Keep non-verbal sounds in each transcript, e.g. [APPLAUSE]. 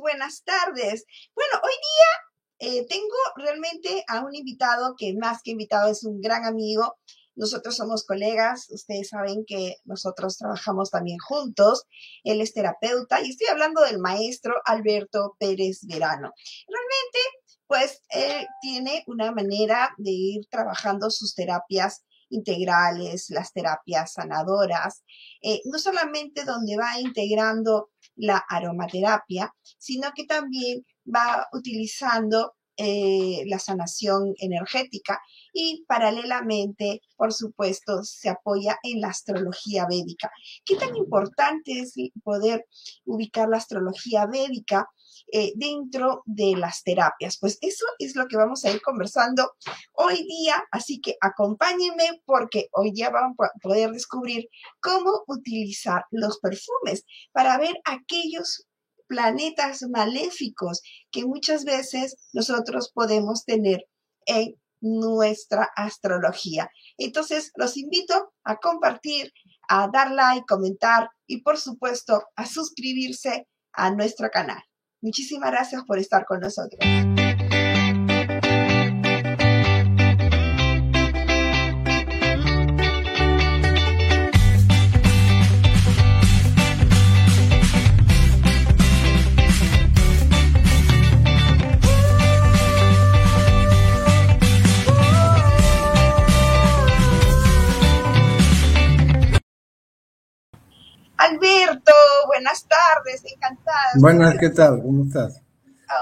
Buenas tardes. Bueno, hoy día eh, tengo realmente a un invitado que más que invitado es un gran amigo. Nosotros somos colegas, ustedes saben que nosotros trabajamos también juntos. Él es terapeuta y estoy hablando del maestro Alberto Pérez Verano. Realmente, pues él tiene una manera de ir trabajando sus terapias integrales, las terapias sanadoras, eh, no solamente donde va integrando la aromaterapia, sino que también va utilizando eh, la sanación energética y paralelamente, por supuesto, se apoya en la astrología védica. ¿Qué tan importante es poder ubicar la astrología védica eh, dentro de las terapias? Pues eso es lo que vamos a ir conversando hoy día, así que acompáñenme porque hoy día vamos a poder descubrir cómo utilizar los perfumes para ver aquellos planetas maléficos que muchas veces nosotros podemos tener en nuestra astrología. Entonces, los invito a compartir, a dar like, comentar y por supuesto a suscribirse a nuestro canal. Muchísimas gracias por estar con nosotros. Alberto, buenas tardes, encantada. Buenas, ¿qué tal? ¿Cómo estás?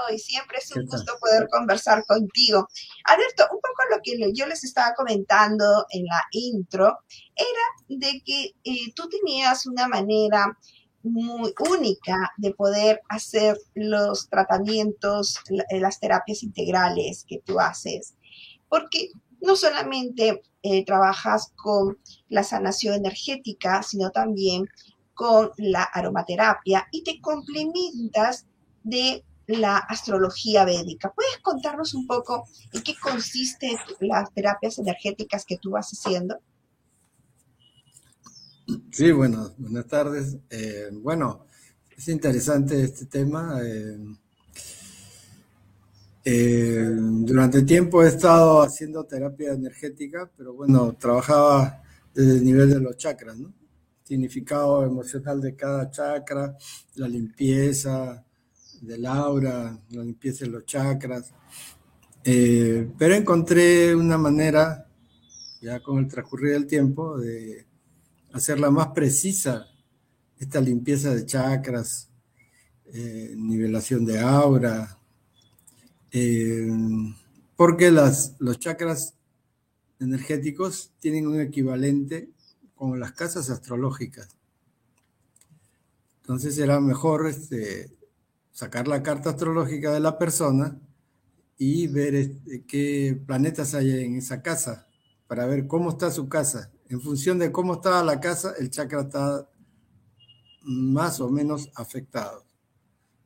Hoy siempre es un gusto poder conversar contigo. Alberto, un poco lo que yo les estaba comentando en la intro era de que eh, tú tenías una manera muy única de poder hacer los tratamientos, las terapias integrales que tú haces, porque no solamente eh, trabajas con la sanación energética, sino también con la aromaterapia y te complementas de la astrología védica. ¿Puedes contarnos un poco en qué consiste las terapias energéticas que tú vas haciendo? Sí, bueno, buenas tardes. Eh, bueno, es interesante este tema. Eh, eh, durante tiempo he estado haciendo terapia energética, pero bueno, trabajaba desde el nivel de los chakras, ¿no? Significado emocional de cada chakra, la limpieza del aura, la limpieza de los chakras. Eh, pero encontré una manera, ya con el transcurrir del tiempo, de hacerla más precisa, esta limpieza de chakras, eh, nivelación de aura, eh, porque las, los chakras energéticos tienen un equivalente como las casas astrológicas. Entonces era mejor este, sacar la carta astrológica de la persona y ver este, qué planetas hay en esa casa, para ver cómo está su casa. En función de cómo estaba la casa, el chakra está más o menos afectado.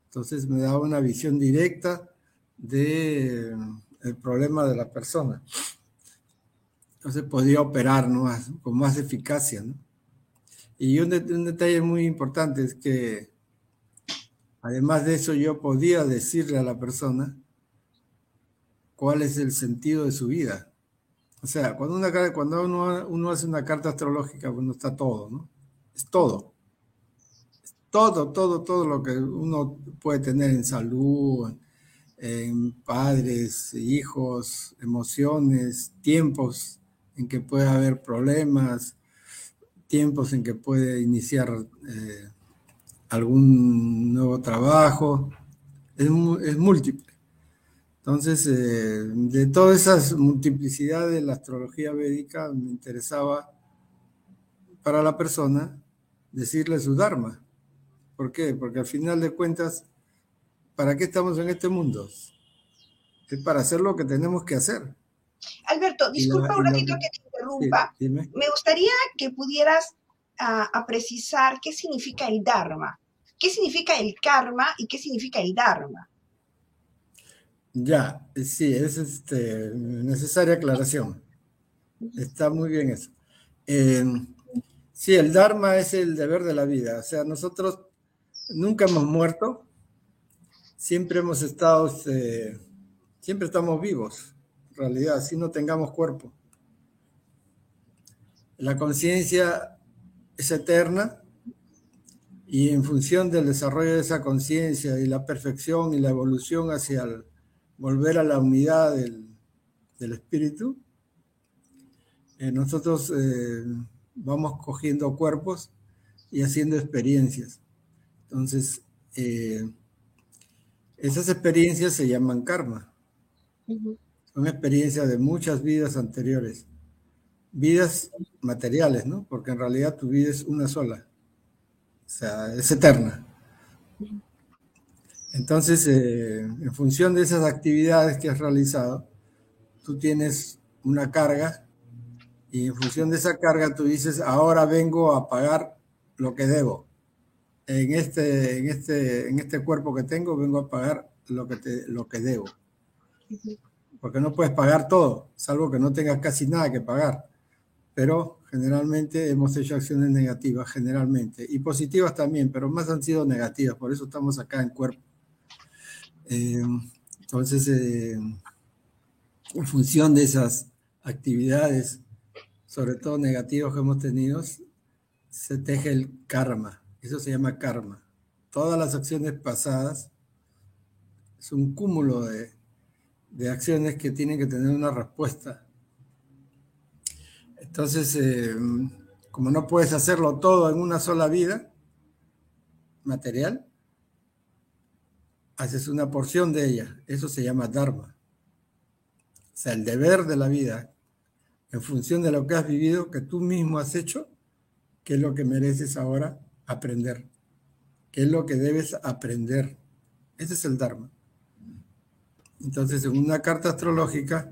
Entonces me daba una visión directa del de, problema de la persona. Entonces podía operar con más eficacia. Y un, detalle muy importante es que, además de eso, yo podía decirle a la persona cuál es el sentido de su vida. O sea, cuando, una, cuando uno, uno hace una carta astrológica, bueno, está todo, ¿no? Es todo. Todo, todo, todo lo que uno puede tener en salud, en padres, hijos, emociones, tiempos, en que puede haber problemas, tiempos en que puede iniciar eh, algún nuevo trabajo, es, múltiple. Entonces, eh, de todas esas multiplicidades de la astrología védica, me interesaba para la persona decirle su Dharma. ¿Por qué? Porque al final de cuentas, ¿para qué estamos en este mundo? Es para hacer lo que tenemos que hacer. Alberto, disculpa un ratito que te interrumpa. Me gustaría que pudieras a, precisar qué significa el Dharma, qué significa el karma y qué significa el Dharma. Ya, sí, es este, necesaria aclaración. Está muy bien eso. Em, sí, el Dharma es el deber de la vida. O sea, nosotros nunca hemos muerto, siempre hemos estado, este, siempre estamos vivos, realidad, si no tengamos cuerpo. La conciencia es eterna y en función del desarrollo de esa conciencia y la perfección y la evolución hacia el volver a la unidad del, espíritu, eh, nosotros eh, vamos cogiendo cuerpos y haciendo experiencias. Entonces, eh, esas experiencias se llaman karma. Son experiencias de muchas vidas anteriores. Vidas materiales, ¿no? Porque en realidad tu vida es una sola. O sea, es eterna. Entonces, eh, en función de esas actividades que has realizado, tú tienes una carga y en función de esa carga tú dices, ahora vengo a pagar lo que debo. En este, en este, en este cuerpo que tengo vengo a pagar lo que, te, lo que debo. Porque no puedes pagar todo, salvo que no tengas casi nada que pagar. Pero generalmente hemos hecho acciones negativas, generalmente, y positivas también, pero más han sido negativas, por eso estamos acá en cuerpo. Eh, entonces, eh, en función de esas actividades, sobre todo negativas que hemos tenido, se teje el karma. Eso se llama karma. Todas las acciones pasadas es un cúmulo de, de acciones que tienen que tener una respuesta. Entonces, eh, como no puedes hacerlo todo en una sola vida material, haces una porción de ella. Eso se llama Dharma. O sea, el deber de la vida, en función de lo que has vivido, que tú mismo has hecho, que es lo que mereces ahora aprender, que es lo que debes aprender. Ese es el Dharma. Entonces, en una carta astrológica,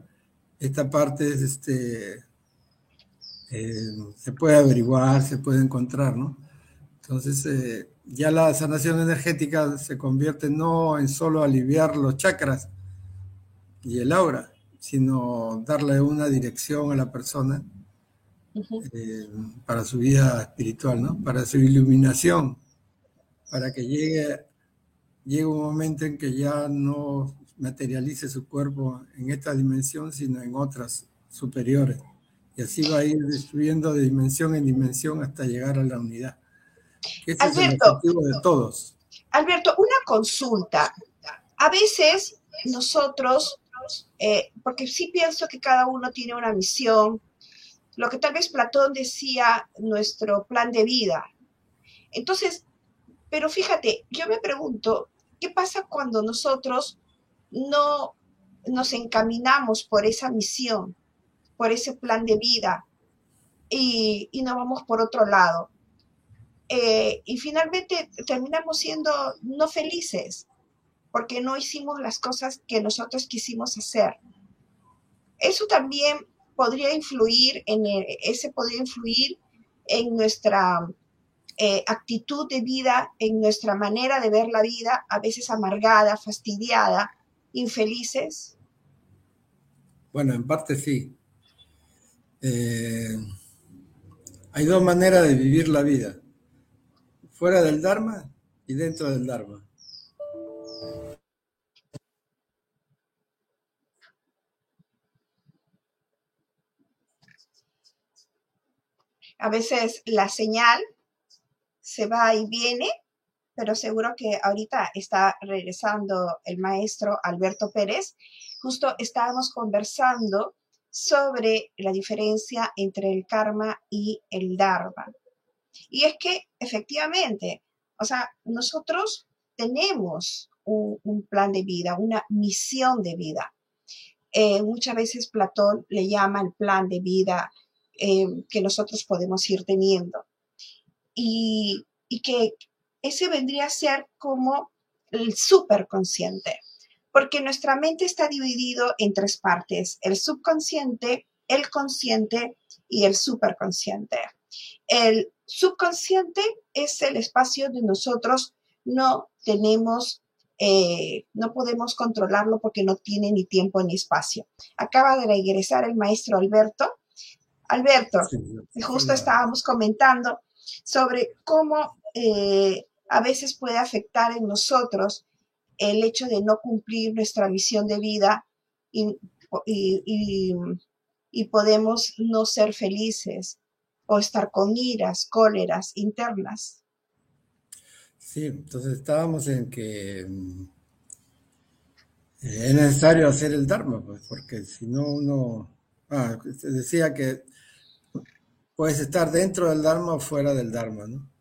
esta parte es este, eh, se puede averiguar, se puede encontrar, ¿no? Entonces, eh, ya la sanación energética se convierte no en solo aliviar los chakras y el aura, sino darle una dirección a la persona eh, para su vida espiritual, ¿no? Para su iluminación, para que llegue, llegue un momento en que ya no materialice su cuerpo en esta dimensión, sino en otras superiores. Y así va a ir destruyendo de dimensión en dimensión hasta llegar a la unidad. Alberto, de todos. Alberto, una consulta. A veces nosotros, eh, porque sí pienso que cada uno tiene una misión, lo que tal vez Platón decía, nuestro plan de vida. Entonces, pero fíjate, yo me pregunto, ¿qué pasa cuando nosotros no nos encaminamos por esa misión, por ese plan de vida y, y nos vamos por otro lado? Eh, y finalmente terminamos siendo no felices porque no hicimos las cosas que nosotros quisimos hacer. Eso también podría influir en ese podría influir en nuestra eh, actitud de vida, en nuestra manera de ver la vida, a veces amargada, fastidiada, infelices. Bueno, en parte sí. Eh, hay dos maneras de vivir la vida fuera del Dharma y dentro del Dharma. A veces la señal se va y viene, pero seguro que ahorita está regresando el maestro Alberto Pérez. Justo estábamos conversando sobre la diferencia entre el karma y el dharma. Y es que efectivamente, o sea, nosotros tenemos un, plan de vida, una misión de vida. Eh, muchas veces Platón le llama el plan de vida eh, que nosotros podemos ir teniendo. Y, y que ese vendría a ser como el superconsciente, porque nuestra mente está dividido en tres partes, el subconsciente, el consciente y el superconsciente. El subconsciente es el espacio de nosotros no tenemos, eh, no podemos controlarlo porque no tiene ni tiempo ni espacio. Acaba de regresar el maestro Alberto. Alberto, justo estábamos comentando sobre cómo eh, a veces puede afectar en nosotros el hecho de no cumplir nuestra visión de vida y, podemos no ser felices o estar con iras, cóleras internas. Sí, entonces estábamos en que mm, es necesario hacer el Dharma, pues, porque si no uno... Ah, decía que puedes estar dentro del Dharma o fuera del Dharma, ¿no?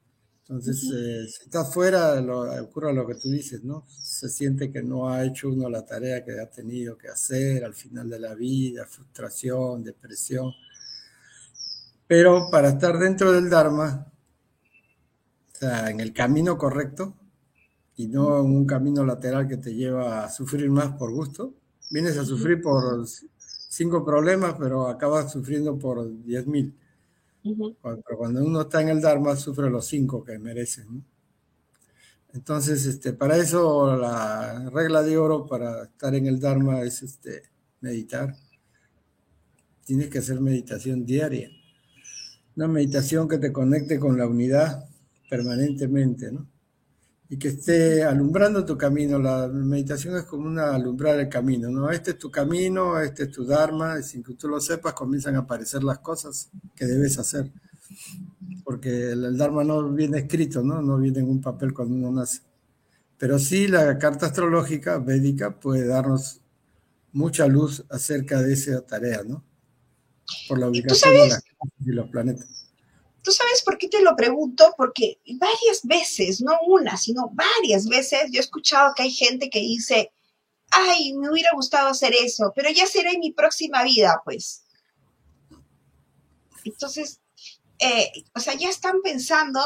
Entonces, eh, si estás fuera, lo, ocurre lo que tú dices, ¿no? Se siente que no ha hecho uno la tarea que ha tenido que hacer al final de la vida, frustración, depresión. Pero para estar dentro del Dharma, o sea, en el camino correcto, y no en un camino lateral que te lleva a sufrir más por gusto, vienes a sufrir por cinco problemas, pero acabas sufriendo por diez mil. Pero cuando uno está en el Dharma, sufre los cinco que merecen. Entonces, este, para eso la regla de oro para estar en el Dharma es este, meditar. Tienes que hacer meditación diaria. Una meditación que te conecte con la unidad permanentemente, ¿no? Y que esté alumbrando tu camino. La meditación es como una alumbrar el camino, ¿no? Este es tu camino, este es tu Dharma, y sin que tú lo sepas comienzan a aparecer las cosas que debes hacer. Porque el, Dharma no viene escrito, ¿no? No viene en un papel cuando uno nace. Pero sí la carta astrológica védica puede darnos mucha luz acerca de esa tarea, ¿no? Por la ubicación de las y los planetas. ¿Tú sabes por qué te lo pregunto? Porque varias veces, no una, sino varias veces, yo he escuchado que hay gente que dice, ay, me hubiera gustado hacer eso, pero ya será en mi próxima vida, pues. Entonces, eh, o sea, ya están pensando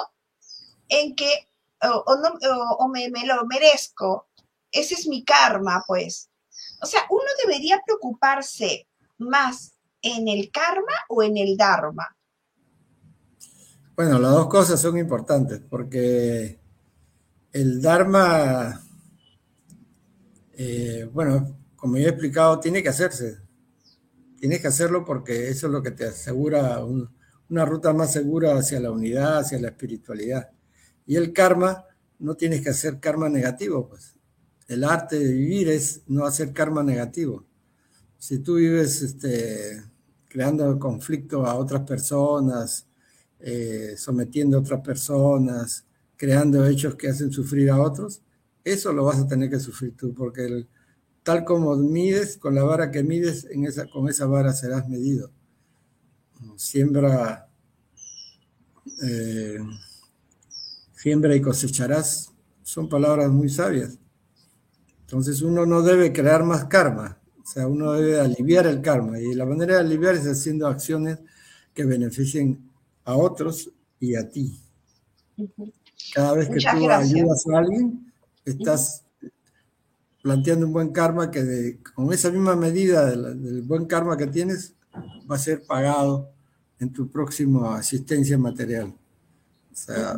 en que o, me lo merezco, ese es mi karma, pues. O sea, uno debería preocuparse más en el karma o en el dharma. Bueno, las dos cosas son importantes porque el Dharma, eh, bueno, como ya he explicado, tiene que hacerse. Tienes que hacerlo porque eso es lo que te asegura una ruta más segura hacia la unidad, hacia la espiritualidad. Y el karma, no tienes que hacer karma negativo, pues. El arte de vivir es no hacer karma negativo. Si tú vives este, creando conflicto a otras personas, eh, sometiendo a otras personas, creando hechos que hacen sufrir a otros, eso lo vas a tener que sufrir tú, porque tal como mides, con la vara que mides, en esa, con esa vara serás medido. Siembra, eh, siembra y cosecharás, son palabras muy sabias. Entonces uno no debe crear más karma, o sea, uno debe aliviar el karma, y la manera de aliviar es haciendo acciones que beneficien a otros y a ti. Cada vez que tú ayudas a alguien, estás planteando un buen karma que con esa misma medida del, buen karma que tienes va a ser pagado en tu próxima asistencia material. O sea,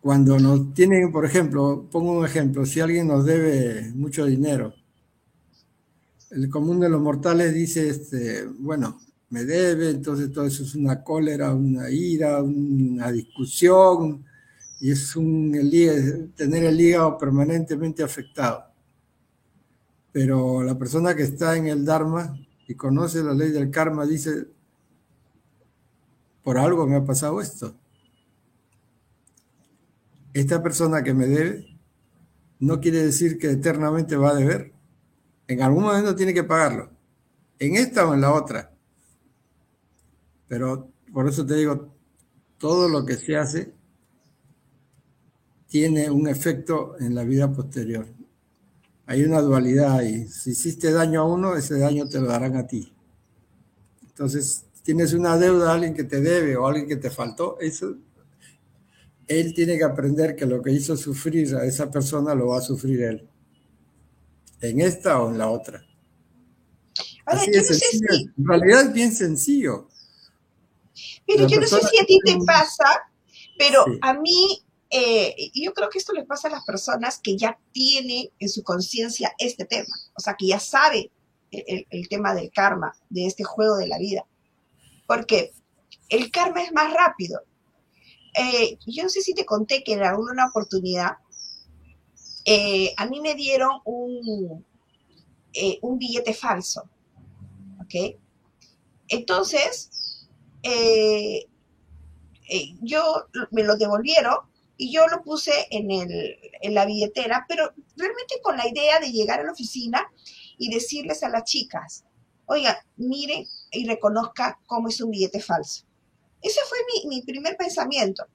cuando nos tienen, por ejemplo, pongo un ejemplo, si alguien nos debe mucho dinero, el común de los mortales dice, este, bueno, me debe, entonces todo eso es una cólera, una ira, una discusión, y es un, tener el hígado permanentemente afectado. Pero la persona que está en el Dharma y conoce la ley del karma dice, por algo me ha pasado esto. Esta persona que me debe no quiere decir que eternamente va a deber. En algún momento tiene que pagarlo. En esta o en la otra. Pero por eso te digo, todo lo que se hace tiene un efecto en la vida posterior. Hay una dualidad ahí. Si hiciste daño a uno, ese daño te lo darán a ti. Entonces, tienes una deuda a alguien que te debe o a alguien que te faltó, eso, él tiene que aprender que lo que hizo sufrir a esa persona lo va a sufrir él. En esta o en la otra. Así En realidad es bien sencillo. Mire, yo no sé si a ti te pasa, pero a mí, eh, yo creo que esto le pasa a las personas que ya tienen en su conciencia este tema, o sea, que ya sabe el, tema del karma, de este juego de la vida. Porque el karma es más rápido. Eh, yo no sé si te conté que en alguna oportunidad eh, a mí me dieron un, eh, un billete falso. ¿Ok? Entonces, eh, yo me lo devolvieron y yo lo puse en, el, en la billetera, pero realmente con la idea de llegar a la oficina y decirles a las chicas, oiga, miren y reconozca cómo es un billete falso. Ese fue mi, primer pensamiento.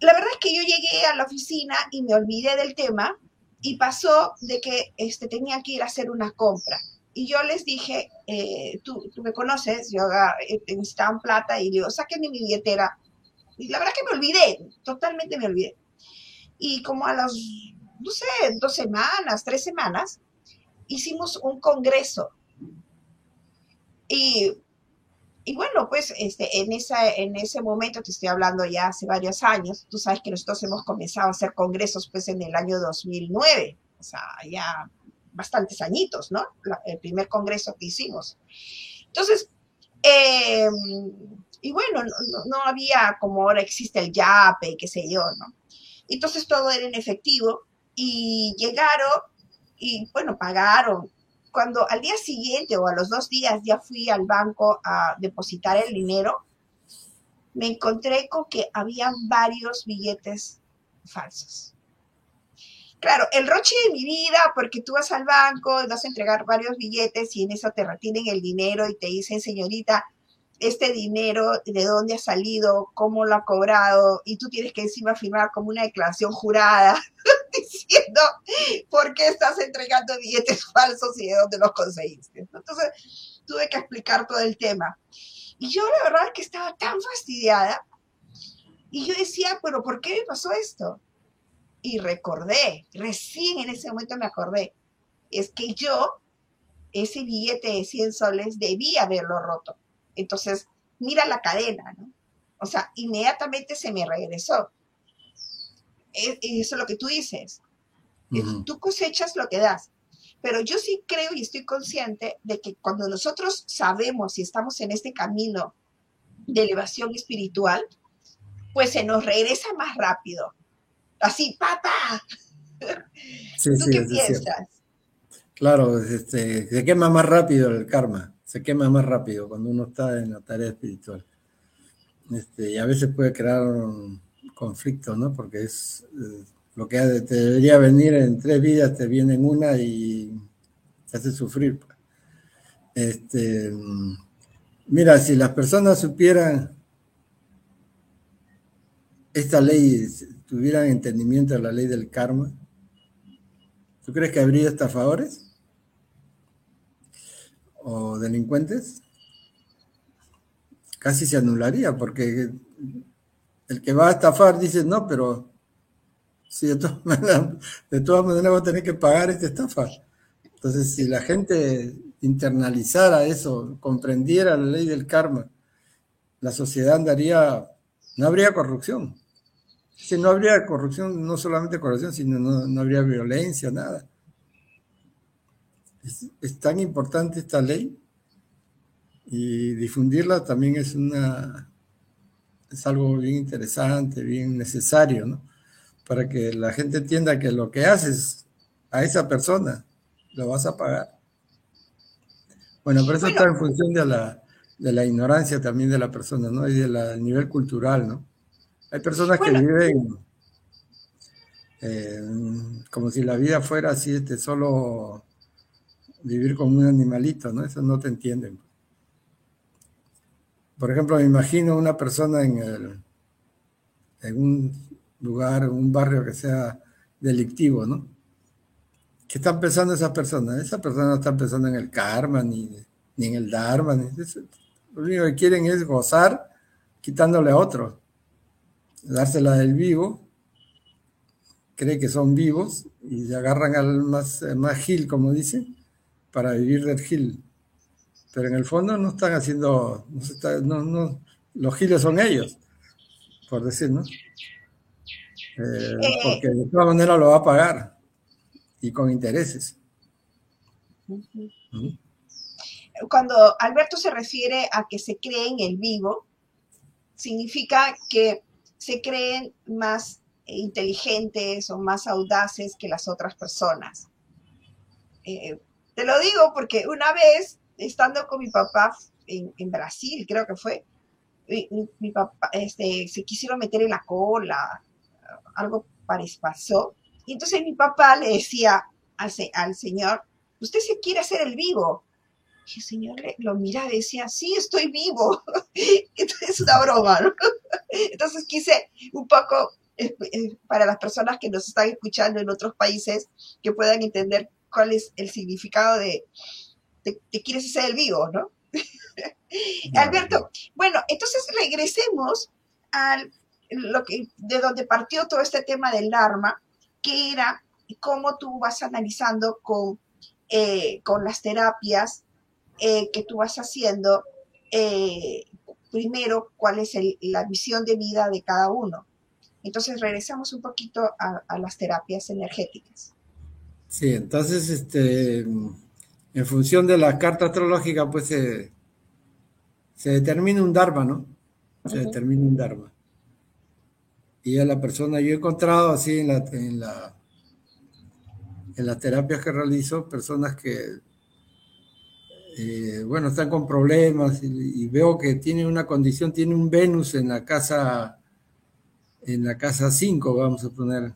La verdad es que yo llegué a la oficina y me olvidé del tema y pasó de que este, tenía que ir a hacer una compra. Y yo les dije, eh, tú, me conoces, yo eh, necesitaban plata y digo, sáquenme mi billetera. Y la verdad que me olvidé, totalmente me olvidé. Y como a las, no sé, dos semanas, tres semanas, hicimos un congreso. Y y bueno, pues este, en, esa, en ese momento, te estoy hablando ya hace varios años, tú sabes que nosotros hemos comenzado a hacer congresos pues en el año 2009, o sea, ya bastantes añitos, ¿no? el primer congreso que hicimos. Entonces, em, y bueno, no, había como ahora existe el YAPE qué sé yo, ¿no? Entonces todo era en efectivo y llegaron y bueno, pagaron cuando al día siguiente o a los dos días ya fui al banco a depositar el dinero, me encontré con que había varios billetes falsos. Claro, el roche de mi vida, porque tú vas al banco, vas a entregar varios billetes y en eso te retienen el dinero y te dicen, señorita, este dinero, de dónde ha salido, cómo lo ha cobrado, y tú tienes que encima firmar como una declaración jurada [LAUGHS] diciendo por qué estás entregando billetes [LAUGHS] falsos y de dónde los conseguiste. Entonces, tuve que explicar todo el tema. Y yo la verdad es que estaba tan fastidiada y yo decía, pero ¿por qué me pasó esto? Y recordé, recién en ese momento me acordé, es que yo ese billete de 100 soles debía haberlo roto entonces, mira la cadena, ¿no? O sea, inmediatamente se me regresó. E, eso es lo que tú dices. Tú cosechas lo que das. Pero yo sí creo y estoy consciente de que cuando nosotros sabemos y estamos en este camino de elevación espiritual, pues se nos regresa más rápido. Así, papá. ¿Tú qué piensas? Claro, este, se quema más rápido el karma se quema más rápido cuando uno está en la tarea espiritual. Este, y a veces puede crear un conflicto, ¿no? Porque es eh, lo que te debería venir en tres vidas, te viene en una y te hace sufrir. Pues. Este, mira, si las personas supieran esta ley, tuvieran entendimiento de la ley del karma, ¿tú crees que habría estafadores? o delincuentes, casi se anularía, porque el que va a estafar dice, no, pero si de todas [LAUGHS] maneras, de todas va a tener que pagar esta estafa. Entonces, si la gente internalizara eso, comprendiera la ley del karma, la sociedad andaría, no habría corrupción. Si no habría corrupción, no solamente corrupción, sino no, no habría violencia, nada es, tan importante esta ley y difundirla también es una es algo bien interesante, bien necesario, ¿no? Para que la gente entienda que lo que haces a esa persona lo vas a pagar. Bueno, pero eso está en función de la, de la ignorancia también de la persona, ¿no? Y del nivel cultural, ¿no? Hay personas que viven eh, como si la vida fuera así, este, solo vivir como un animalito, ¿no? Eso no te entienden. Por ejemplo, me imagino una persona en, el, en un lugar, un barrio que sea delictivo, ¿no? ¿Qué están pensando esas personas? Esas personas no están pensando en el karma, ni, ni en el dharma. Ni, lo único que quieren es gozar quitándole a otro, dársela del vivo, cree que son vivos y se agarran al más, más gil, como dicen, para vivir del Gil. Pero en el fondo no están haciendo, no, no, los giles son ellos, por decir, ¿no? Eh, eh, porque de todas maneras lo va a pagar y con intereses. Cuando Alberto se refiere a que se cree en el vivo, significa que se creen más inteligentes o más audaces que las otras personas. Eh, te lo digo porque una vez, estando con mi papá en, Brasil, creo que fue, mi, papá este, se quisieron meter en la cola, algo pasó. Y entonces mi papá le decía al, al señor, usted se quiere hacer el vivo. Y el señor lo miraba y decía, sí, estoy vivo. [LAUGHS] Entonces es una broma, ¿no? [LAUGHS] Entonces quise un poco, eh, eh, para las personas que nos están escuchando en otros países, que puedan entender cuál es el significado de, te, quieres hacer el vivo, ¿no? [LAUGHS] Alberto, bueno, entonces regresemos al lo que, de donde partió todo este tema del Dharma, que era cómo tú vas analizando con, eh, con las terapias eh, que tú vas haciendo, eh, primero, cuál es la visión de vida de cada uno. Entonces regresamos un poquito a, las terapias energéticas. Sí, entonces, este, en función de la carta astrológica, pues se, determina un Dharma, ¿no? Se determina un Dharma. Y a la persona, yo he encontrado así en la, en la en las terapias que realizo, personas que eh, bueno, están con problemas y, veo que tiene una condición, tiene un Venus en la casa, en la casa 5, vamos a poner.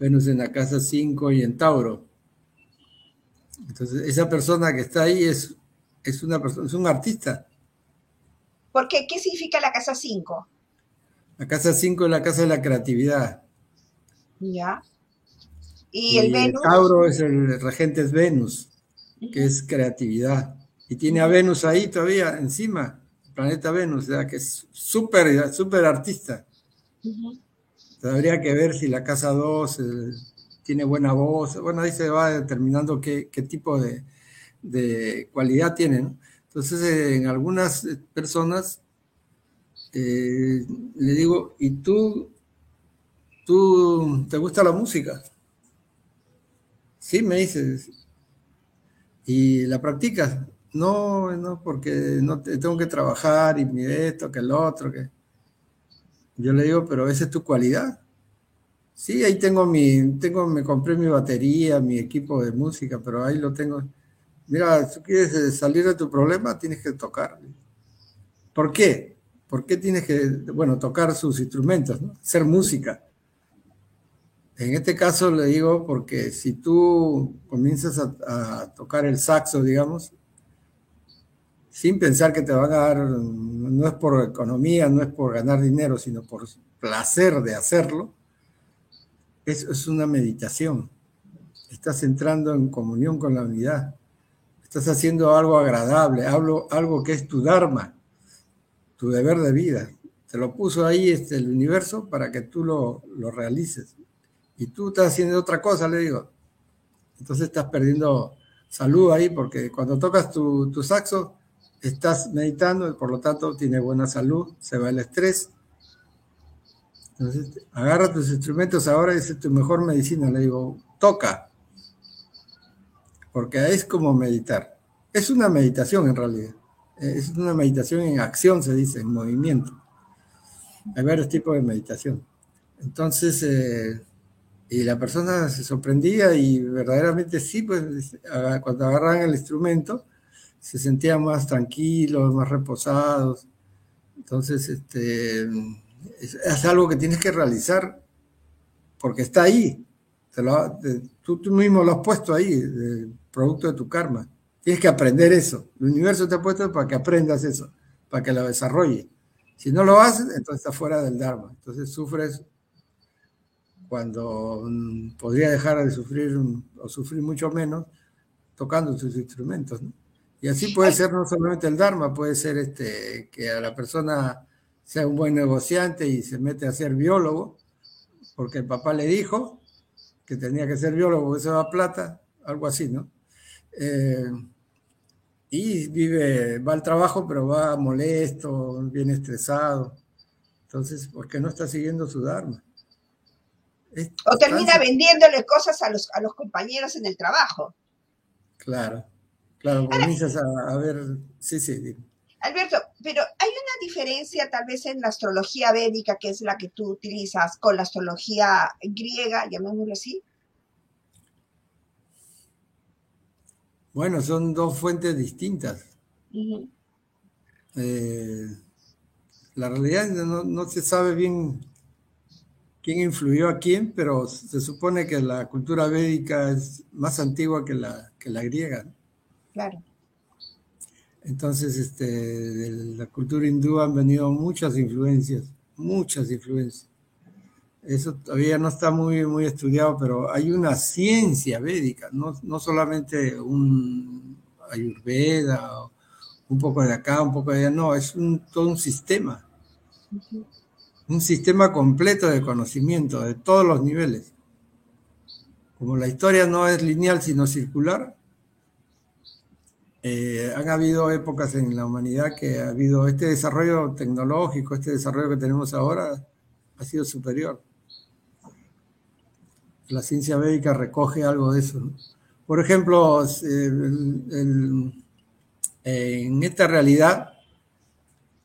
Venus en la casa 5 y en Tauro. Entonces, esa persona que está ahí es, es una persona, es un artista. ¿Por qué? ¿Qué significa la casa 5? La casa 5 es la casa de la creatividad. Ya. Y, el Venus. Tauro es el regente es Venus que es creatividad. Y tiene a Venus ahí todavía encima, el planeta Venus, o sea, que es súper, súper artista. Habría que ver si la casa 2 eh, tiene buena voz. Bueno, ahí se va determinando qué, qué tipo de, de, cualidad tiene. Entonces, eh, en algunas personas eh, le digo, ¿y tú, tú te gusta la música? Sí, me dices, y la practicas. No, no, porque no tengo que trabajar y esto, que el otro, que yo le digo, pero esa es tu cualidad. Sí, ahí tengo mi, tengo, me compré mi batería, mi equipo de música, pero ahí lo tengo. Mira, si quieres eh, salir de tu problema, tienes que tocar. ¿Por qué? ¿Por qué tienes que, bueno, tocar sus instrumentos, ¿no? Ser música. En este caso le digo porque si tú comienzas a, tocar el saxo, digamos, sin pensar que te van a dar, no es por economía, no es por ganar dinero, sino por placer de hacerlo, es, es una meditación. Estás entrando en comunión con la unidad. Estás haciendo algo agradable, algo, algo que es tu Dharma, tu deber de vida. Te lo puso ahí este, el universo para que tú lo, lo realices y tú estás haciendo otra cosa, le digo. Entonces estás perdiendo salud ahí porque cuando tocas tu, saxo estás meditando y por lo tanto tienes buena salud, se va el estrés. Entonces agarra tus instrumentos ahora y es tu mejor medicina. Le digo, toca. Porque es como meditar. Es una meditación en realidad. Es una meditación en acción, se dice, en movimiento. Hay varios tipos de meditación. Entonces, eh, y la persona se sorprendía y verdaderamente sí, pues cuando agarraban el instrumento se sentían más tranquilos, más reposados. Entonces, este, es, algo que tienes que realizar porque está ahí. tú, mismo lo has puesto ahí, producto de tu karma. Tienes que aprender eso. El universo te ha puesto para que aprendas eso, para que lo desarrolles. Si no lo haces, entonces estás fuera del Dharma. Entonces sufres cuando mm, podría dejar de sufrir o sufrir mucho menos tocando sus instrumentos. Y así puede ser no solamente el Dharma, puede ser este, que a la persona sea un buen negociante y se mete a ser biólogo, porque el papá le dijo que tenía que ser biólogo porque se va plata, algo así, ¿no? Eh, y vive, va al trabajo, pero va molesto, bien estresado. Entonces, ¿por qué no está siguiendo su Dharma? O termina vendiéndole cosas a los, a los compañeros en el trabajo. Claro, claro, comienzas a, ver, sí, sí. Alberto, pero hay una diferencia tal vez en la astrología védica, que es la que tú utilizas, con la astrología griega, llamémoslo así. Bueno, son dos fuentes distintas. Eh, la realidad no, no, se sabe bien quién influyó a quién, pero se supone que la cultura védica es más antigua que la, que la griega. Claro. Entonces, este, de la cultura hindú han venido muchas influencias, muchas influencias. Eso todavía no está muy, muy estudiado, pero hay una ciencia védica, no, no solamente un ayurveda, un poco de acá, un poco de allá, no, es un, todo un sistema. Un sistema completo de conocimiento de todos los niveles. Como la historia no es lineal, sino circular, eh, han habido épocas en la humanidad que ha habido este desarrollo tecnológico, este desarrollo que tenemos ahora, ha sido superior. La ciencia médica recoge algo de eso. Por ejemplo, en esta realidad,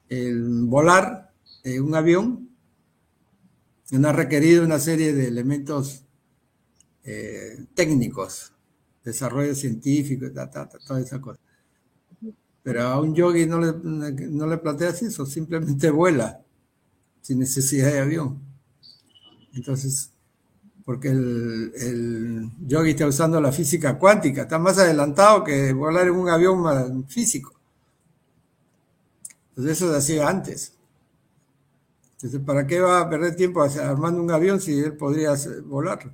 el volar un avión no ha requerido una serie de elementos eh, técnicos, desarrollo científico, toda esa cosa. Pero a un yogi no le, no le planteas eso, simplemente vuela sin necesidad de avión. Entonces, porque el, el, yogi está usando la física cuántica, está más adelantado que volar en un avión físico. Entonces eso se hacía antes. Entonces, ¿para qué va a perder tiempo armando un avión si él podría volar?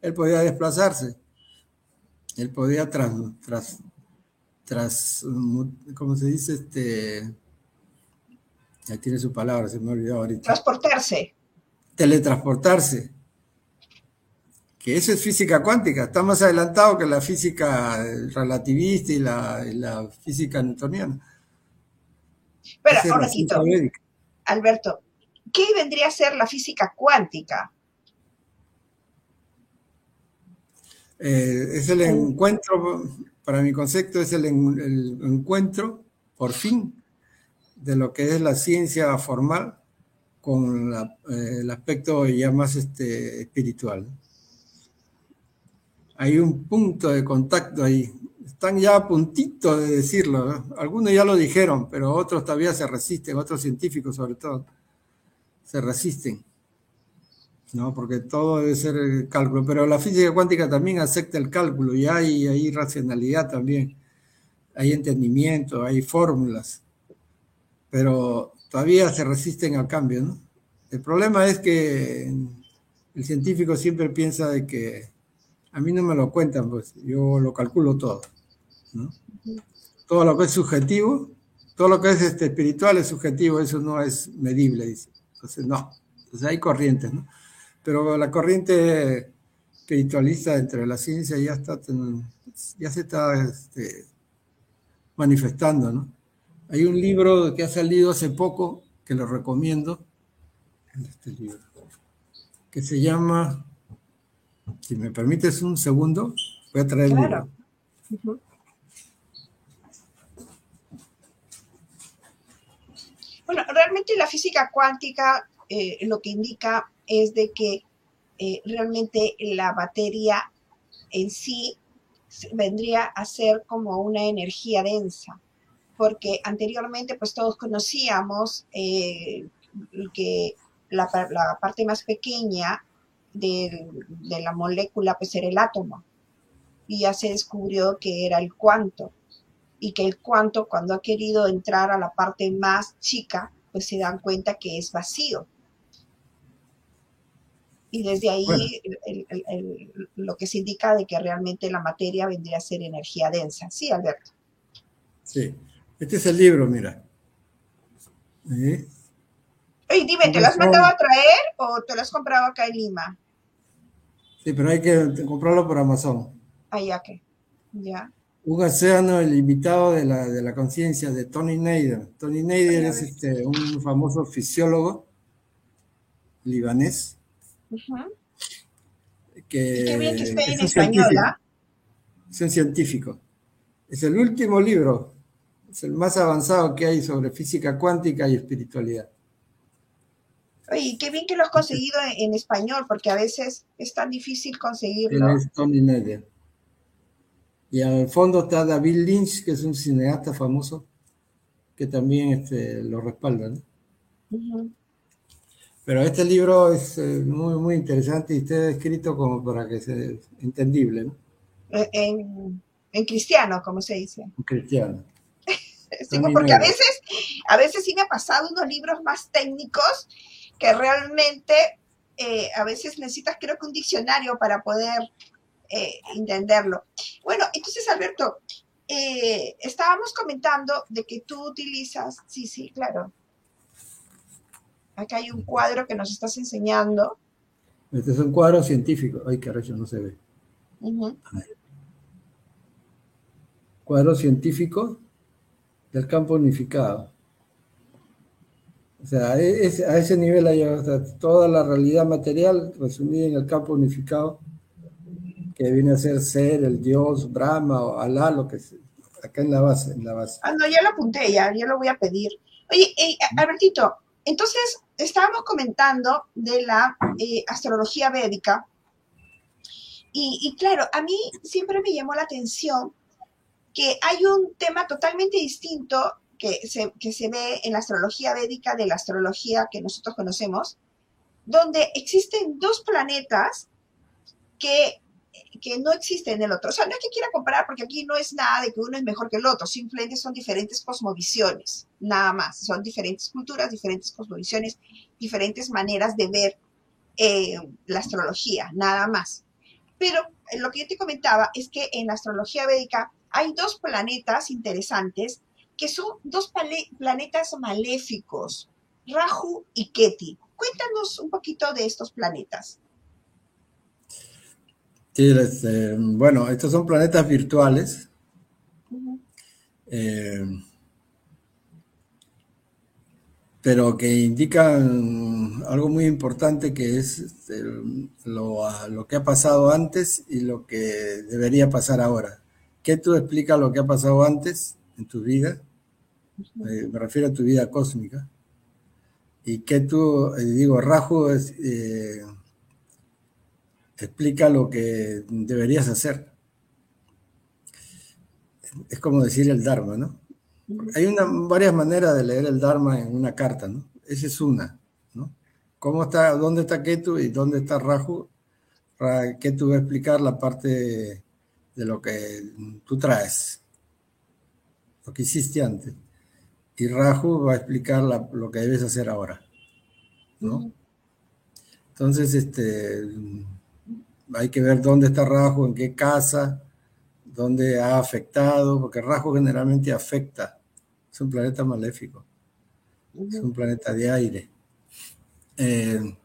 Él podía desplazarse. Él podía tras, tras, tras, ¿cómo se dice? Este, ya tiene su palabra, se me olvidó ahorita. Transportarse. Teletransportarse. Que eso es física cuántica, está más adelantado que la física relativista y la, física newtoniana. Pero, ahora Alberto, ¿qué vendría a ser la física cuántica? Eh, es el encuentro para mi concepto es el, encuentro, por fin, de lo que es la ciencia formal con eh, el aspecto ya más este, espiritual. Hay un punto de contacto ahí. Están ya a puntito de decirlo. Algunos ya lo dijeron, pero otros todavía se resisten, otros científicos sobre todo, se resisten. ¿no? Porque todo debe ser cálculo, pero la física cuántica también acepta el cálculo y hay, hay racionalidad también, hay entendimiento, hay fórmulas, pero todavía se resisten al cambio, ¿no? El problema es que el científico siempre piensa de que a mí no me lo cuentan, pues yo lo calculo todo, ¿no? Todo lo que es subjetivo, todo lo que es este, espiritual es subjetivo, eso no es medible, dice. Entonces, no. Entonces hay corrientes, ¿no? pero la corriente espiritualista entre la ciencia ya está ya se está este, manifestando, ¿no? Hay un libro que ha salido hace poco que lo recomiendo, este libro, que se llama, si me permites un segundo, voy a traer el libro. Bueno, realmente la física cuántica eh, lo que indica es de que eh, realmente la batería en sí vendría a ser como una energía densa, porque anteriormente pues todos conocíamos eh, que la, parte más pequeña de, de, la molécula pues era el átomo, y ya se descubrió que era el cuanto, y que el cuanto cuando ha querido entrar a la parte más chica, pues se dan cuenta que es vacío y desde ahí lo que se indica de que realmente la materia vendría a ser energía densa. Sí, Alberto. Sí, este es el libro, mira. Oye, dime, ¿te lo has mandado a traer o te lo has comprado acá en Lima? Sí, pero hay que comprarlo por Amazon. Ah, ya que, ya. Un océano, el invitado de la, de la conciencia de Tony Nader. Tony Nader es este, un famoso fisiólogo libanés que, qué bien que esté en español, ¿ah? Es un científico. Es el último libro es el más avanzado que hay sobre física cuántica y espiritualidad. Oye, qué bien que lo has conseguido en, español, porque a veces es tan difícil conseguirlo. Tony Media. Y al fondo está David Lynch, que es un cineasta famoso, que también este, lo respalda. Pero este libro es eh, muy, muy interesante y está escrito como para que sea entendible. ¿no? Eh, en, en, cristiano, como se dice. En cristiano. [LAUGHS] sí, porque a veces, a veces sí me ha pasado unos libros más técnicos que realmente eh, a veces necesitas creo que un diccionario para poder entenderlo. Bueno, entonces Alberto, estábamos comentando de que tú utilizas, sí, sí, claro, Acá hay un cuadro que nos estás enseñando. Este es un cuadro científico. Ay, carajo, no se ve. Cuadro científico del campo unificado. O sea, e, a ese nivel hay toda la realidad material resumida en el campo unificado, que viene a ser ser, el Dios, Brahma o Alá, lo que sea, acá en la base, en la base. Ah, no, ya lo apunté, ya, ya lo voy a pedir. Oye, eh, Albertito, entonces, estábamos comentando de la eh, astrología védica y, claro, a mí siempre me llamó la atención que hay un tema totalmente distinto que se, que se ve en la astrología védica de la astrología que nosotros conocemos, donde existen dos planetas que que no existe en el otro. O sea, no es que quiera comparar, porque aquí no es nada de que uno es mejor que el otro, simplemente son diferentes cosmovisiones, nada más. Son diferentes culturas, diferentes cosmovisiones, diferentes maneras de ver eh, la astrología, nada más. Pero eh, lo que yo te comentaba es que en la astrología védica hay dos planetas interesantes que son dos planetas maléficos, Rahu y Keti. Cuéntanos un poquito de estos planetas. Sí, este, bueno, estos son planetas virtuales. Eh, pero que indican algo muy importante que es este, lo, que ha pasado antes y lo que debería pasar ahora. ¿Qué tú explicas lo que ha pasado antes en tu vida? Eh, me refiero a tu vida cósmica. Y qué tú, eh, digo, Raju es, explica lo que deberías hacer. Es como decir el Dharma, ¿no? Hay una, varias maneras de leer el Dharma en una carta, ¿no? Esa es una, ¿no? ¿Cómo está, dónde está Ketu y dónde está Raju? Ketu va a explicar la parte de lo que tú traes, lo que hiciste antes. Y Raju va a explicar lo que debes hacer ahora, ¿no? Entonces, este, hay que ver dónde está Rajo, en qué casa, dónde ha afectado, porque Rajo generalmente afecta. Es un planeta maléfico. Es un planeta de aire. Eh,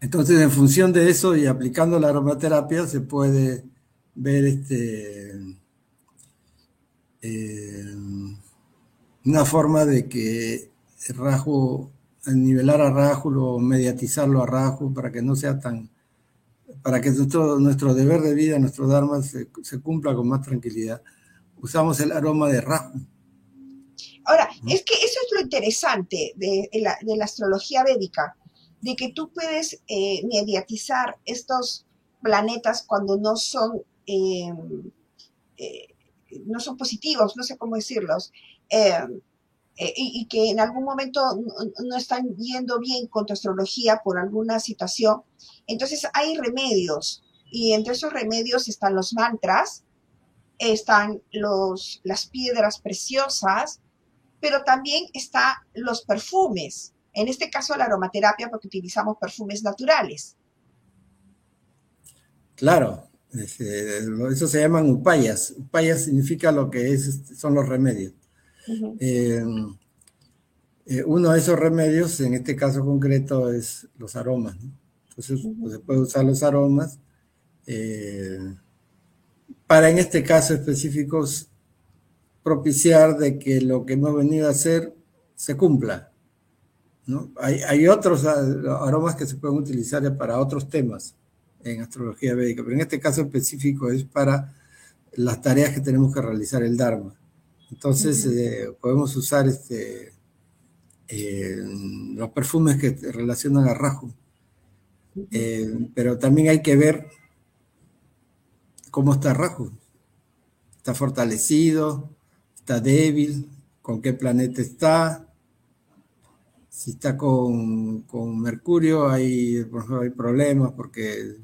entonces, en función de eso y aplicando la aromaterapia, se puede ver este, eh, una forma de que Rajo, nivelar a Rajo o mediatizarlo a Rajo para que no sea tan para que nuestro, nuestro deber de vida, nuestro Dharma se, cumpla con más tranquilidad, usamos el aroma de Rahu. Ahora, es que eso es lo interesante de, la, astrología védica, de que tú puedes eh, mediatizar estos planetas cuando no son, em, eh, no son positivos, no sé cómo decirlos. Eh, y, que en algún momento no, están yendo bien con tu astrología por alguna situación, entonces hay remedios. Y entre esos remedios están los mantras, están los, las piedras preciosas, pero también están los perfumes. En este caso la aromaterapia porque utilizamos perfumes naturales. Claro, este, eso se llaman upayas. Upayas significa lo que es, son los remedios. Eh, eh, uno de esos remedios, en este caso concreto, es los aromas. Entonces, pues, se puede usar los aromas eh, para, en este caso específico, propiciar de que lo que hemos venido a hacer se cumpla. Hay, hay, otros aromas que se pueden utilizar para otros temas en astrología védica, pero en este caso específico es para las tareas que tenemos que realizar el Dharma. Entonces eh, podemos usar este, eh, los perfumes que relacionan a Rahu. Eh, pero también hay que ver cómo está Rahu. ¿Está fortalecido? ¿Está débil? ¿Con qué planeta está? Si está con, con Mercurio, hay, hay problemas porque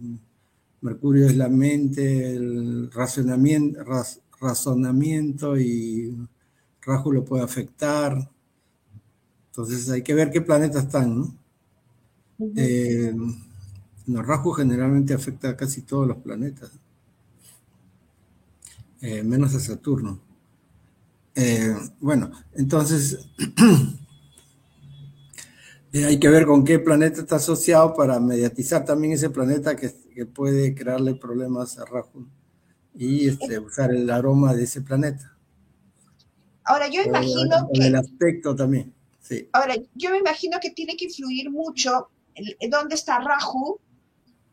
Mercurio es la mente, el razonamiento, razonamiento y Rahu lo puede afectar. Entonces hay que ver qué planetas están, ¿no? Eh, Rahu generalmente afecta a casi todos los planetas, eh, menos a Saturno. Eh, bueno, entonces [CLEARS THROAT] hay que ver con qué planeta está asociado para mediatizar también ese planeta que, que puede crearle problemas a Rahu y este, usar el aroma de ese planeta. Ahora, yo imagino que... El aspecto también, sí. Ahora, yo me imagino que tiene que influir mucho dónde está Rahu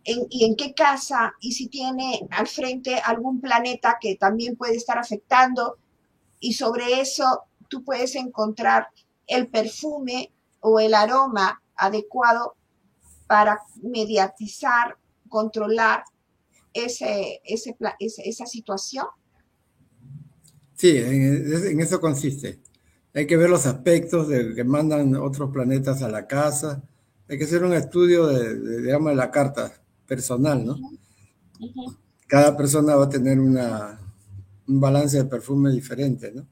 y en qué casa y si tiene al frente algún planeta que también puede estar afectando y sobre eso tú puedes encontrar el perfume o el aroma adecuado para mediatizar, controlar ese, ese, esa situación? Sí, en, eso consiste. Hay que ver los aspectos de que mandan otros planetas a la casa. Hay que hacer un estudio de, digamos, de la carta personal, ¿no? Cada persona va a tener una, un balance de perfume diferente, ¿no?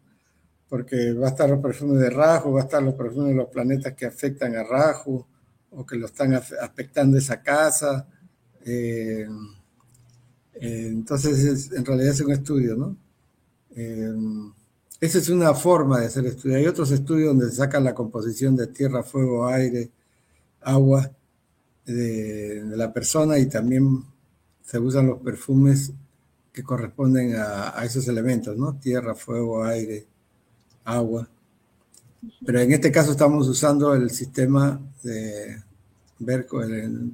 Porque va a estar los perfumes de Rajo, va a estar los perfumes de los planetas que afectan a Rajo o que lo están afectando esa casa. Eh, eh, entonces, en realidad es un estudio, ¿no? Eh, esa es una forma de hacer estudio. Hay otros estudios donde se saca la composición de tierra, fuego, aire, agua de, la persona y también se usan los perfumes que corresponden a, esos elementos, ¿no? Tierra, fuego, aire, agua. Pero en este caso estamos usando el sistema de ver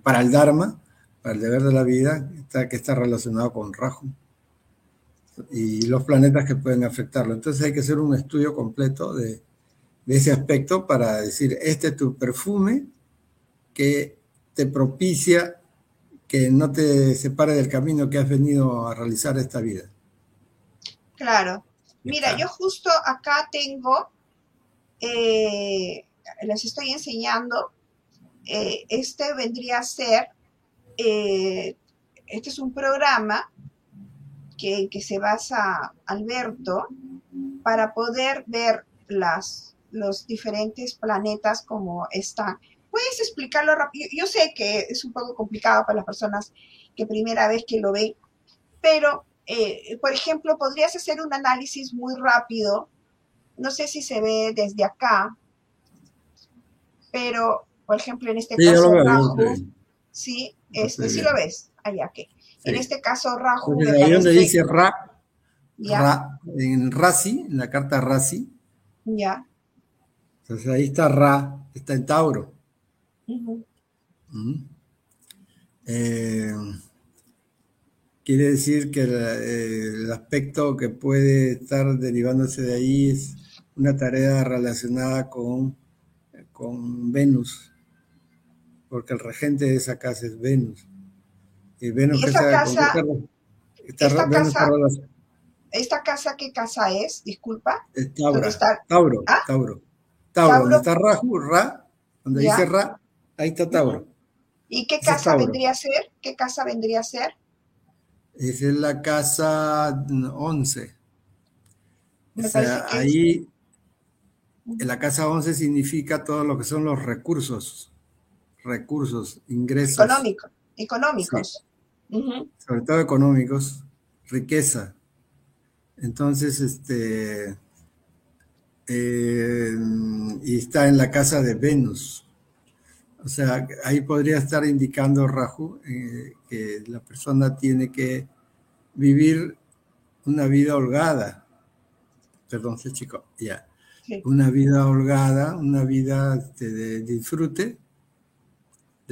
para el Dharma, para el deber de la vida, está, que está relacionado con Rahu y los planetas que pueden afectarlo. Entonces hay que hacer un estudio completo de, ese aspecto para decir, este es tu perfume que te propicia que no te separe del camino que has venido a realizar esta vida. Claro. Mira, yo justo acá tengo, eh, les estoy enseñando, eh, este vendría a ser eh, este es un programa que, que se basa Alberto para poder ver las, los diferentes planetas como están. ¿Puedes explicarlo rápido? Yo sé que es un poco complicado para las personas que primera vez que lo ven, pero, eh, por ejemplo, podrías hacer un análisis muy rápido. No sé si se ve desde acá, pero, por ejemplo, en este caso, sí, este, si lo ves, allá que. En este caso, Rahu. ahí donde dice Ra, Ra, en Rasi, en la carta Rasi. Ya. Entonces ahí está Ra, está en Tauro. Eh, quiere decir que el aspecto que puede estar derivándose de ahí es una tarea relacionada con, con Venus porque el regente de esa casa es Venus. Y Venus esta casa, esta, casa ¿Esta casa qué casa es? Disculpa. Es Tauro. Tauro, ¿Ah? Tauro. Tauro. Donde está Rahu, Ra, donde dice Ra, ahí está Tauro. ¿Y qué casa vendría a ser? ¿Qué casa vendría a ser? Esa es la casa 11. o sea, ahí, en la casa 11 significa todo lo que son los recursos recursos, ingresos. Económicos. Sobre todo económicos, riqueza. Entonces, este, eh, y está en la casa de Venus. O sea, ahí podría estar indicando Raju eh, que la persona tiene que vivir una vida holgada. Perdón, sí, chico, ya. Una vida holgada, una vida este, de disfrute,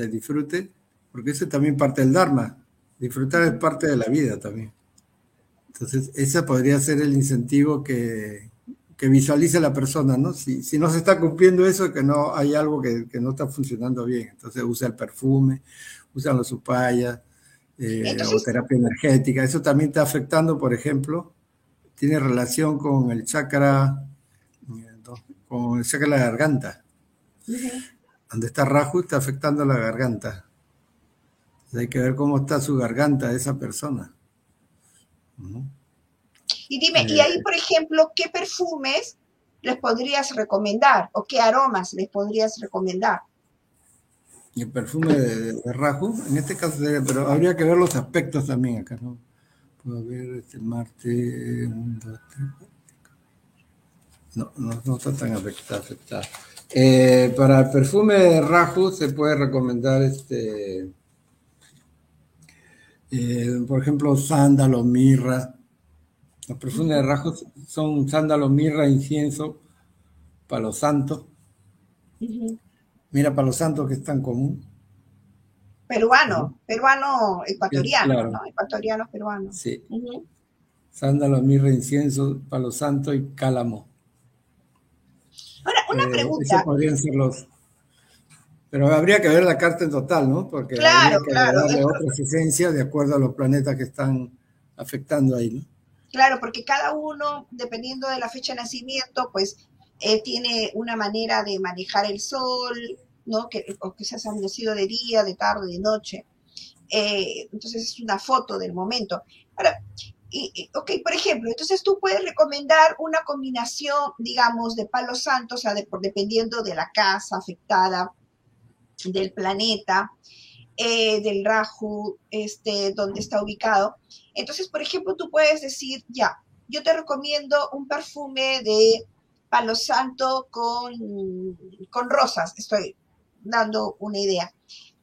disfrute, porque eso también parte del Dharma. Disfrutar es parte de la vida también. Entonces, ese podría ser el incentivo que, que visualice la persona, ¿no? Si, si, no se está cumpliendo eso, que no hay algo que, que no está funcionando bien. Entonces usa el perfume, usan los upayas, eh, o terapia energética. Eso también está afectando, por ejemplo, tiene relación con el chakra, con el chakra de la garganta. Donde está Raju está afectando la garganta. hay que ver cómo está su garganta de esa persona. Y dime, ¿y ahí, eh, por ejemplo, qué perfumes les podrías recomendar o qué aromas les podrías recomendar? el perfume de, de, en este caso, pero habría que ver los aspectos también acá, ¿no? Puedo ver este Marte, no, no, no está tan afectado. afectado. Eh, para el perfume de Raju se puede recomendar este, eh, por ejemplo, sándalo, mirra. Los perfumes de Raju son sándalo, mirra, incienso, palo santo. Mira, palo santo que es tan común. Peruano, peruano ecuatoriano, ¿no? Ecuatoriano peruano. Sí. Sándalo, mirra, incienso, palo santo y cálamo. Una eh, pregunta. podrían ser los. Pero habría que ver la carta en total, ¿no? Porque claro, habría que claro, darle otras esencias de acuerdo a los planetas que están afectando ahí, ¿no? Claro, porque cada uno, dependiendo de la fecha de nacimiento, pues eh, tiene una manera de manejar el sol, ¿no? Que, o quizás han nacido de día, de tarde, de noche. Eh, entonces es una foto del momento. Ahora, ok, por ejemplo, entonces tú puedes recomendar una combinación, digamos, de palo santo, o sea, dependiendo de la casa afectada, del planeta, eh, del Raju, este, donde está ubicado. Entonces, por ejemplo, tú puedes decir, ya, yo te recomiendo un perfume de palo santo con, con rosas, estoy dando una idea.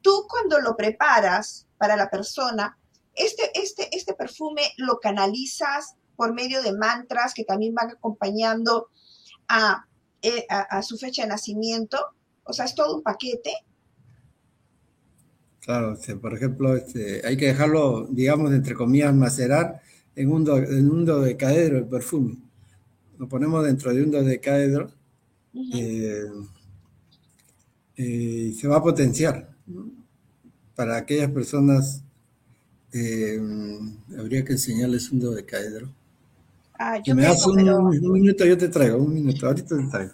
Tú cuando lo preparas para la persona, este, este, este perfume lo canalizas por medio de mantras que también van acompañando a, eh, a, su fecha de nacimiento. O sea, es todo un paquete. Claro, por ejemplo, este, hay que dejarlo, digamos, entre comillas, macerar en un, do, en un dodecaedro el perfume. Lo ponemos dentro de un dodecaedro eh, eh, y se va a potenciar para aquellas personas eh, habría que enseñarles un dodecaedro. Ah, yo me das un, minuto, yo te traigo, un minuto, ahorita te traigo.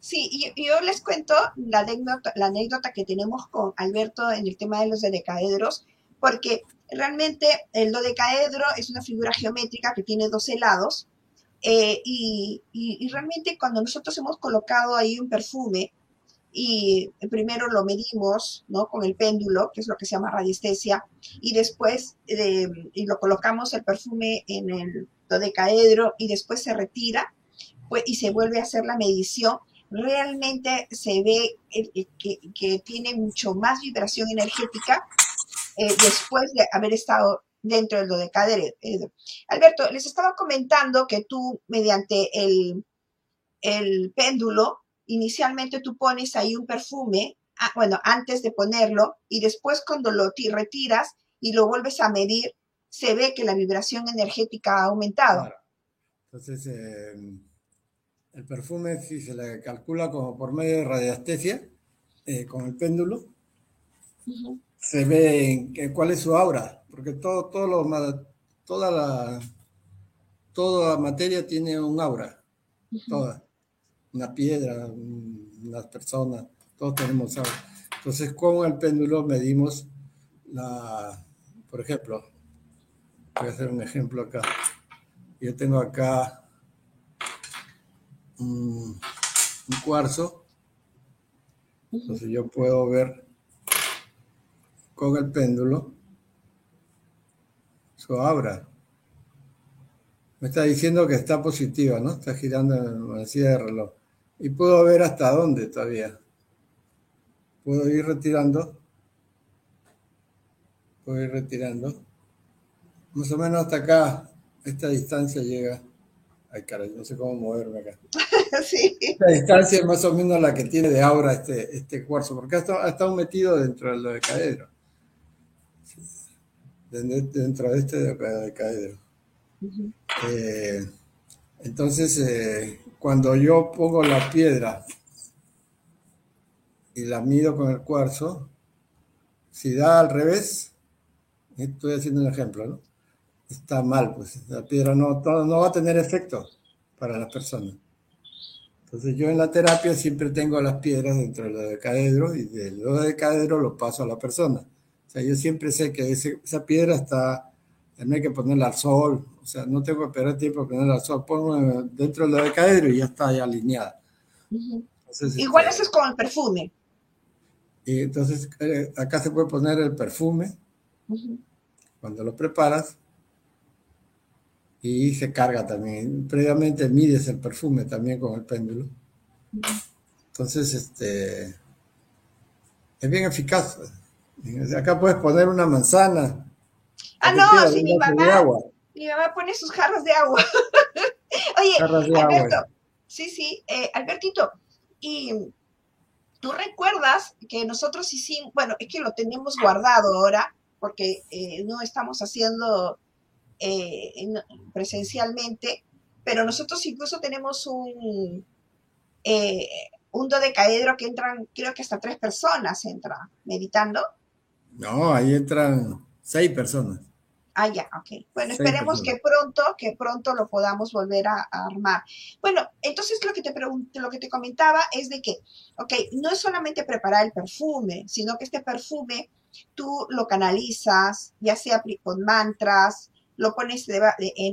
Sí, y yo les cuento la anécdota, la anécdota que tenemos con Alberto en el tema de los dodecaedros, porque realmente el dodecaedro es una figura geométrica que tiene 12 lados, eh, y, y, realmente cuando nosotros hemos colocado ahí un perfume, y primero lo medimos ¿no? con el péndulo, que es lo que se llama radiestesia, y después eh, y lo colocamos el perfume en el dodecaedro y después se retira pues, y se vuelve a hacer la medición. Realmente se ve que, que, tiene mucho más vibración energética eh, después de haber estado dentro del dodecaedro. Alberto, les estaba comentando que tú mediante el, el péndulo inicialmente tú pones ahí un perfume, ah, bueno, antes de ponerlo, y después cuando lo retiras y lo vuelves a medir, se ve que la vibración energética ha aumentado. Entonces, em, el perfume, si se le calcula como por medio de radiestesia, eh, con el péndulo, se ve cuál es su aura, porque todo, todo lo, toda, la, toda la materia tiene un aura, toda una piedra, unas personas, todos tenemos algo. Entonces, con el péndulo medimos la, por ejemplo, voy a hacer un ejemplo acá. Yo tengo acá un, cuarzo, entonces yo puedo ver con el péndulo su aura. Me está diciendo que está positiva, ¿no? Está girando en la silla de reloj. Y puedo ver hasta dónde todavía. Puedo ir retirando. Puedo ir retirando. Más o menos hasta acá, esta distancia llega. Ay, caray, no sé cómo moverme acá. [LAUGHS] sí. Esta distancia es más o menos la que tiene de aura este, este cuarzo, porque ha estado, ha estado metido dentro del decaedro. Dentro de este decaedro. Uh eh, Entonces, eh, cuando yo pongo la piedra y la mido con el cuarzo, si da al revés, estoy haciendo un ejemplo. Está mal, pues la piedra no, no va a tener efecto para las personas. Entonces yo en la terapia siempre tengo las piedras dentro del dodecaedro y del dodecaedro lo paso a la persona. O sea, yo siempre sé que esa piedra está, no hay que ponerla al sol, o sea, no tengo que perder tiempo en ponerla al sol, pongo dentro del dodecaedro y ya está ya alineada. Igual este, eso es con el perfume. Y entonces eh, acá se puede poner el perfume cuando lo preparas y se carga también. Previamente mides el perfume también con el péndulo. Entonces, este, es bien eficaz. Acá puedes poner una manzana. Ah, no, sí, mi mamá, mi mamá pone sus jarras de agua. [LAUGHS] Oye, Alberto, sí, sí, eh, Albertito, y tú recuerdas que nosotros hicimos, bueno, es que lo tenemos guardado ahora, porque eh, no estamos haciendo eh, presencialmente, pero nosotros incluso tenemos un, eh, un dodecaedro que entran, creo que hasta tres personas entran meditando. No, ahí entran seis personas. Ah, ya, ok. Bueno, esperemos que pronto, que pronto lo podamos volver a, armar. Bueno, entonces lo que te pregunto, lo que te comentaba es de que, ok, no es solamente preparar el perfume, sino que este perfume tú lo canalizas, ya sea con mantras, lo pones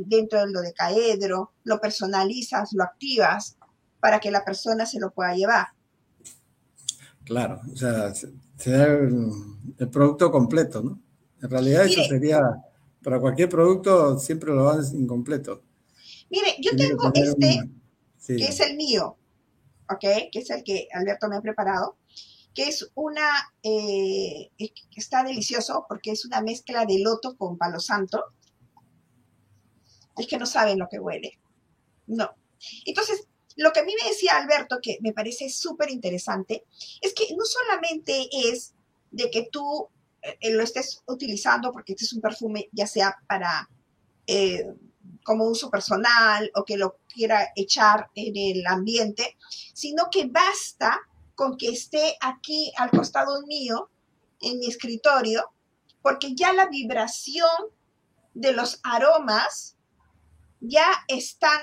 dentro del dodecaedro, lo personalizas, lo activas para que la persona se lo pueda llevar. Claro, o sea, se da el, producto completo, ¿no? En realidad eso sería para cualquier producto siempre lo haces incompleto. Mire, yo tengo este, que es el mío, ¿ok? Que es el que Alberto me ha preparado, que es una, eh, está delicioso porque es una mezcla de loto con palo santo. Es que no saben lo que huele. No. Entonces, lo que a mí me decía Alberto, que me parece súper interesante, es que no solamente es de que tú eh, lo estés utilizando porque este es un perfume ya sea para eh, como uso personal o que lo quiera echar en el ambiente, sino que basta con que esté aquí al costado mío, en mi escritorio, porque ya la vibración de los aromas ya están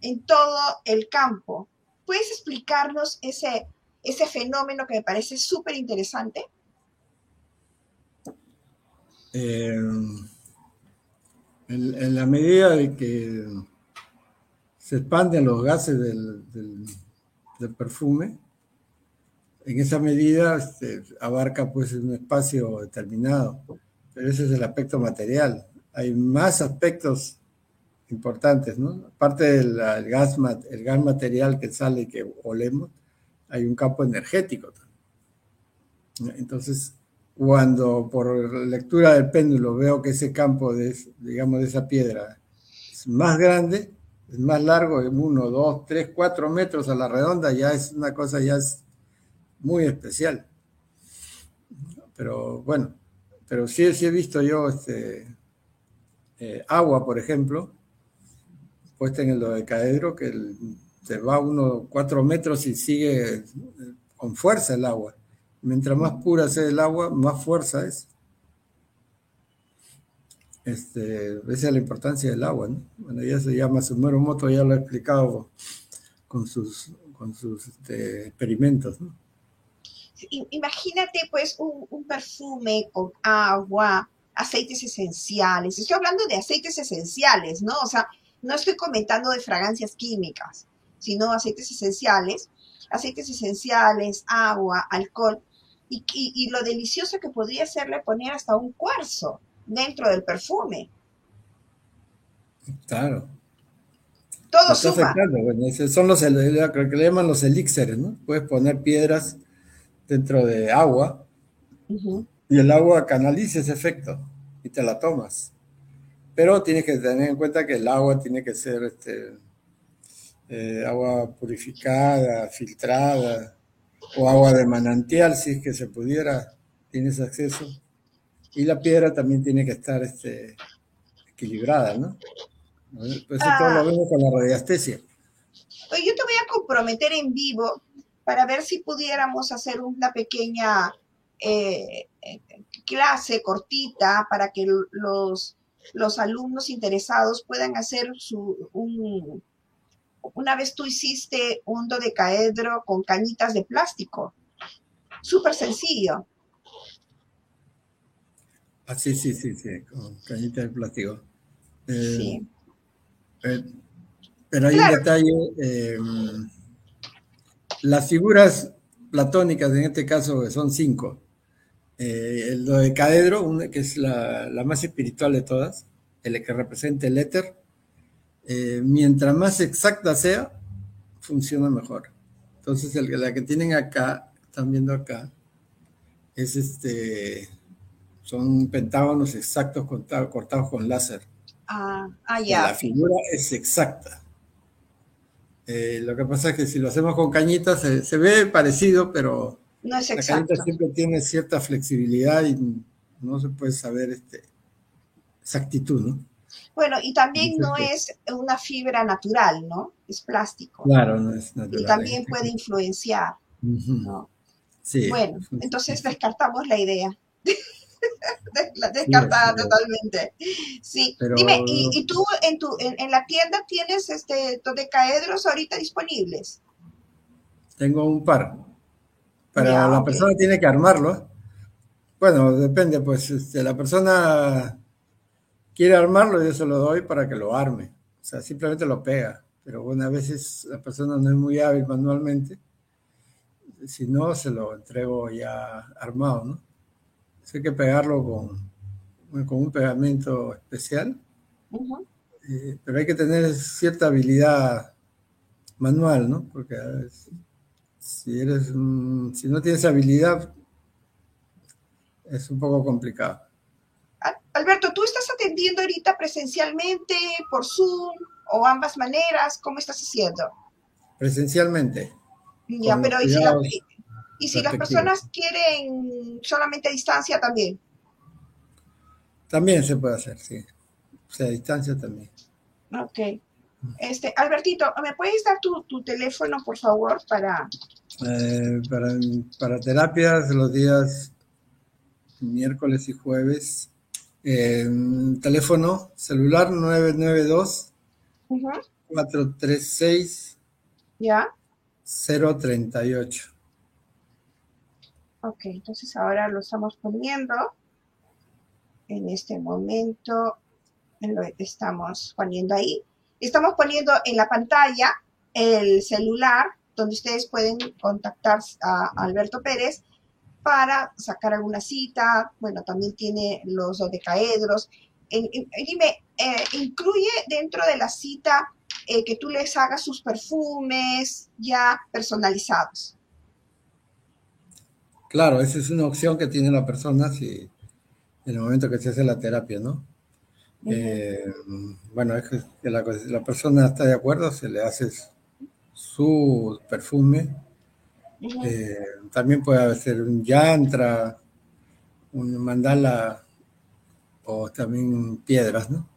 en todo el campo. ¿Puedes explicarnos ese, ese fenómeno que me parece súper interesante? Eh, en, la medida de que se expanden los gases del, perfume, en esa medida este, abarca pues un espacio determinado, pero ese es el aspecto material. Hay más aspectos importantes, ¿no? Aparte del gas, el gas material que sale y que olemos, hay un campo energético. Entonces, cuando por lectura del péndulo veo que ese campo, de, digamos, de esa piedra es más grande, es más largo, de uno, dos, tres, cuatro metros a la redonda, ya es una cosa ya es muy especial. Pero bueno, pero sí, he visto yo este, eh, agua, por ejemplo, puesta en el dodecaedro, que se va uno cuatro metros y sigue con fuerza el agua. Mientras más pura sea el agua, más fuerza es. Este, esa es la importancia del agua, ¿no? Bueno, ya se llama Sumero Moto, ya lo ha explicado con sus, con sus este, experimentos, ¿no? Imagínate, pues, un perfume con agua, aceites esenciales. Estoy hablando de aceites esenciales, ¿no? O sea, no estoy comentando de fragancias químicas, sino aceites esenciales, aceites esenciales, agua, alcohol, y, lo delicioso que podría serle poner hasta un cuarzo dentro del perfume. Claro. Todo suma. son los, lo que le llaman los elixires, ¿no? Puedes poner piedras dentro de agua y el agua canaliza ese efecto y te la tomas. Pero tienes que tener en cuenta que el agua tiene que ser este, eh, agua purificada, filtrada, o agua de manantial, si es que se pudiera, tienes acceso. Y la piedra también tiene que estar este, equilibrada, ¿no? Pues eso todo lo ah. vemos con la radiestesia. Yo te voy a comprometer en vivo para ver si pudiéramos hacer una pequeña eh, clase cortita para que los, los alumnos interesados puedan hacer su, un, una vez tú hiciste un dodecaedro con cañitas de plástico. Súper sencillo. Ah, sí, sí, sí, sí, con cañitas de plástico. Eh, sí. Eh, pero hay un detalle. Em, las figuras platónicas, en este caso, son cinco. Eh, el dodecaedro, que es la, la, más espiritual de todas, el que representa el éter, eh, mientras más exacta sea, funciona mejor. Entonces, el, la que tienen acá, están viendo acá, es este, son pentágonos exactos cortados, con láser. Ah, ah ya. La figura es exacta. Eh, lo que pasa es que si lo hacemos con cañitas se, ve parecido, pero no es la cañita siempre tiene cierta flexibilidad y no se puede saber este, exactitud, ¿no? Bueno, y también no es una fibra natural, ¿no? Es plástico. Claro, no es natural. Y también puede influenciar, ¿no? Sí. Bueno, entonces descartamos la idea. [LAUGHS] descartada totalmente. Sí. Dime, ¿y, tú en, tu, en, la tienda tienes este dodecaedros ahorita disponibles? Tengo un par. Pero la persona tiene que armarlo. Bueno, depende, pues este, la persona quiere armarlo, yo se lo doy para que lo arme. O sea, simplemente lo pega. Pero bueno, a veces la persona no es muy hábil manualmente. Si no, se lo entrego ya armado, ¿no? hay que pegarlo con, con un pegamento especial. Eh, pero hay que tener cierta habilidad manual, ¿no? Porque si eres si no tienes habilidad es un poco complicado. Alberto, ¿tú atendiendo ahorita presencialmente, por Zoom o ambas maneras? ¿Cómo estás haciendo? Presencialmente. Ya, pero ¿y si, las personas quieren solamente a distancia también? También se puede hacer, sí. O sea, a distancia también. Ok. Este, Albertito, ¿me puedes dar tu, teléfono, por favor, para... Eh, para... Para terapias los días miércoles y jueves teléfono celular 992 436 ¿Ya? 038. Ok, entonces ahora lo estamos poniendo. En este momento lo estamos poniendo ahí. Estamos poniendo en la pantalla el celular donde ustedes pueden contactar a Alberto Pérez para sacar alguna cita, bueno, también tiene los dodecaedros. dime, eh, ¿incluye dentro de la cita eh, que tú les hagas sus perfumes ya personalizados? Claro, esa es una opción que tiene la persona si, en el momento que se hace la terapia, ¿no? Eh, bueno, es que la, la, persona está de acuerdo, se le hace su perfume eh, también puede ser un yantra, un mandala o también piedras, ¿no?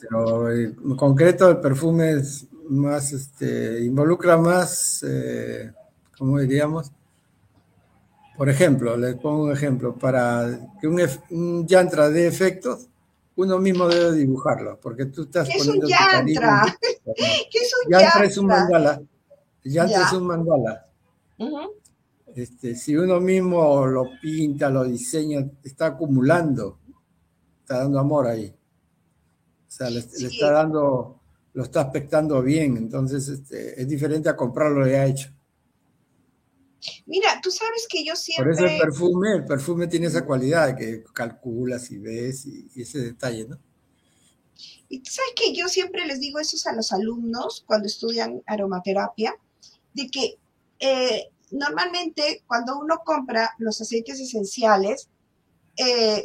Pero en concreto el perfume es más, este, involucra más, eh, ¿cómo diríamos? Por ejemplo, les pongo un ejemplo, para que un, yantra dé efectos, uno mismo debe dibujarlo, porque tú estás ¿Qué poniendo es un yantra? [LAUGHS] ¿Qué es un yantra? es un mandala. Ya, es un mandala. este, si uno mismo lo pinta, lo diseña, está acumulando, está dando amor ahí. O sea, le, está dando, lo está aspectando bien, entonces este, es diferente a comprarlo ya hecho. Mira, tú sabes que yo siempre... Por eso el perfume, el perfume tiene esa cualidad que calculas y ves y, y ese detalle, ¿no? Y tú sabes que yo siempre les digo eso a los alumnos cuando estudian aromaterapia, de que eh, normalmente cuando uno compra los aceites esenciales, eh,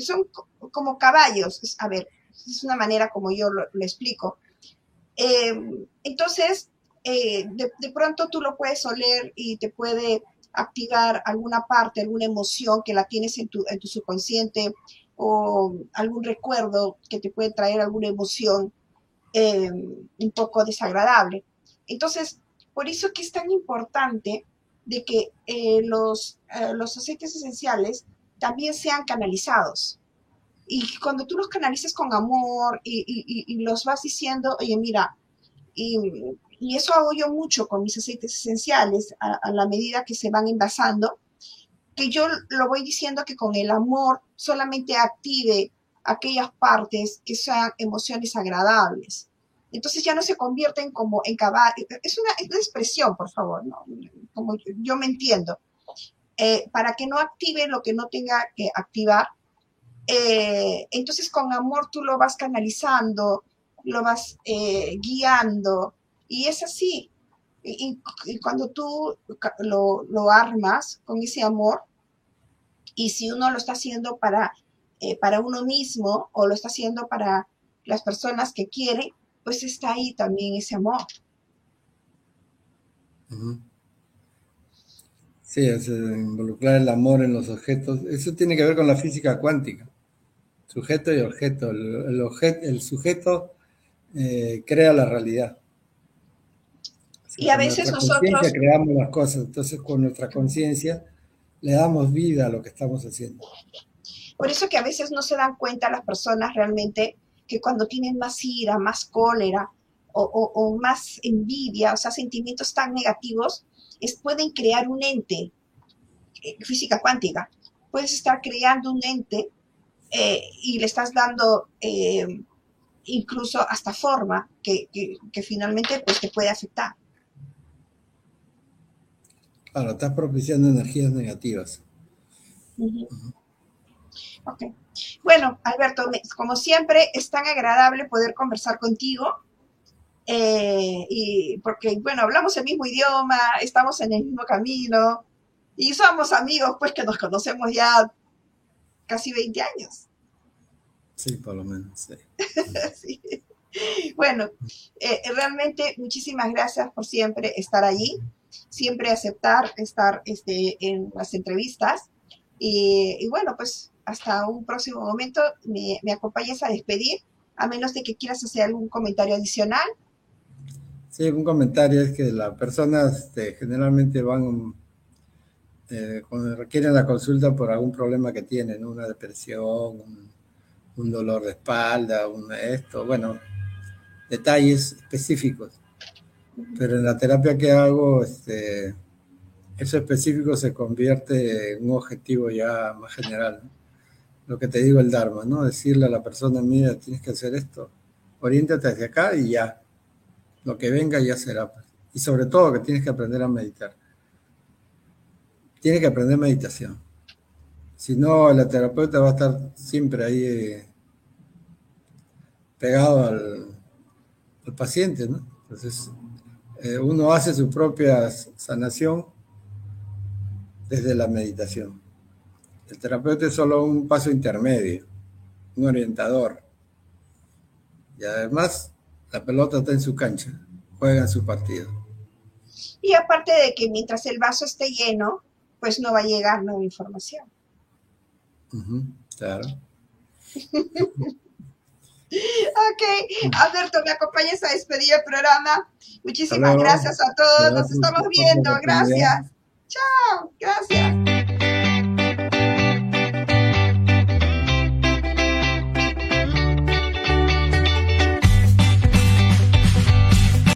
son, como caballos. A ver, es una manera como yo lo, explico. Eh, entonces, de, pronto tú lo puedes oler y te puede activar alguna parte, alguna emoción que la tienes en tu, en tu subconsciente o algún recuerdo que te puede traer alguna emoción eh, un poco desagradable. Entonces, por eso que es tan importante de que eh, los, eh, los aceites esenciales también sean canalizados. Y cuando tú los canalizas con amor y, los vas diciendo, oye, mira, y, eso hago yo mucho con mis aceites esenciales a, la medida que se van envasando, que yo lo voy diciendo que con el amor solamente active aquellas partes que sean emociones agradables. Entonces ya no se convierten como en caballo. Es una, expresión, por favor, ¿no? como yo, me entiendo. Eh, para que no active lo que no tenga que activar. Eh, entonces con amor tú lo vas canalizando, lo vas eh, guiando y es así. Y, cuando tú lo, lo, armas con ese amor, y si uno lo está haciendo para, para uno mismo o lo está haciendo para las personas que quiere, pues está ahí también ese amor. Sí, es involucrar el amor en los objetos. Eso tiene que ver con la física cuántica. Sujeto y objeto. El, el sujeto eh, crea la realidad. y a veces nosotros... creamos las cosas. Entonces, con nuestra conciencia le damos vida a lo que estamos haciendo. Por eso que a veces no se dan cuenta las personas realmente que cuando tienen más ira, más cólera o, más envidia, o sea, sentimientos tan negativos, es, pueden crear un ente, eh, física cuántica, puedes estar creando un ente eh, y le estás dando eh, incluso hasta forma que, finalmente pues, te puede afectar. Claro, estás propiciando energías negativas. Ok. Bueno, Alberto, como siempre, es tan agradable poder conversar contigo. Eh, y porque, bueno, hablamos el mismo idioma, estamos en el mismo camino y somos amigos, pues que nos conocemos ya casi 20 años. Sí, por lo menos, [LAUGHS] sí. Bueno, eh, realmente muchísimas gracias por siempre estar allí, siempre aceptar estar este, en las entrevistas. y bueno, pues hasta un próximo momento me, me acompañes a despedir, a menos de que quieras hacer algún comentario adicional. Sí, un comentario es que las personas este, generalmente van, eh, cuando requieren la consulta por algún problema que tienen, una depresión, un, dolor de espalda, un esto, bueno, detalles específicos. Pero en la terapia que hago, este, eso específico se convierte en un objetivo ya más general lo que te digo el Dharma, ¿no? Decirle a la persona, mira, tienes que hacer esto, oriéntate hacia acá y ya. Lo que venga ya será. Pues. Y sobre todo que tienes que aprender a meditar. Tienes que aprender meditación. Si no, la terapeuta va a estar siempre ahí eh, pegado al, paciente, ¿no? Entonces, eh, uno hace su propia sanación desde la meditación. El terapeuta es solo un paso intermedio, un orientador. Y además, la pelota está en su cancha, juega en su partido. Y aparte de que mientras el vaso esté lleno, pues no va a llegar nueva información. claro. [LAUGHS] ok, Alberto, me acompañas a despedir el programa. Muchísimas gracias a todos, nos estamos viendo, gracias. Chao, gracias.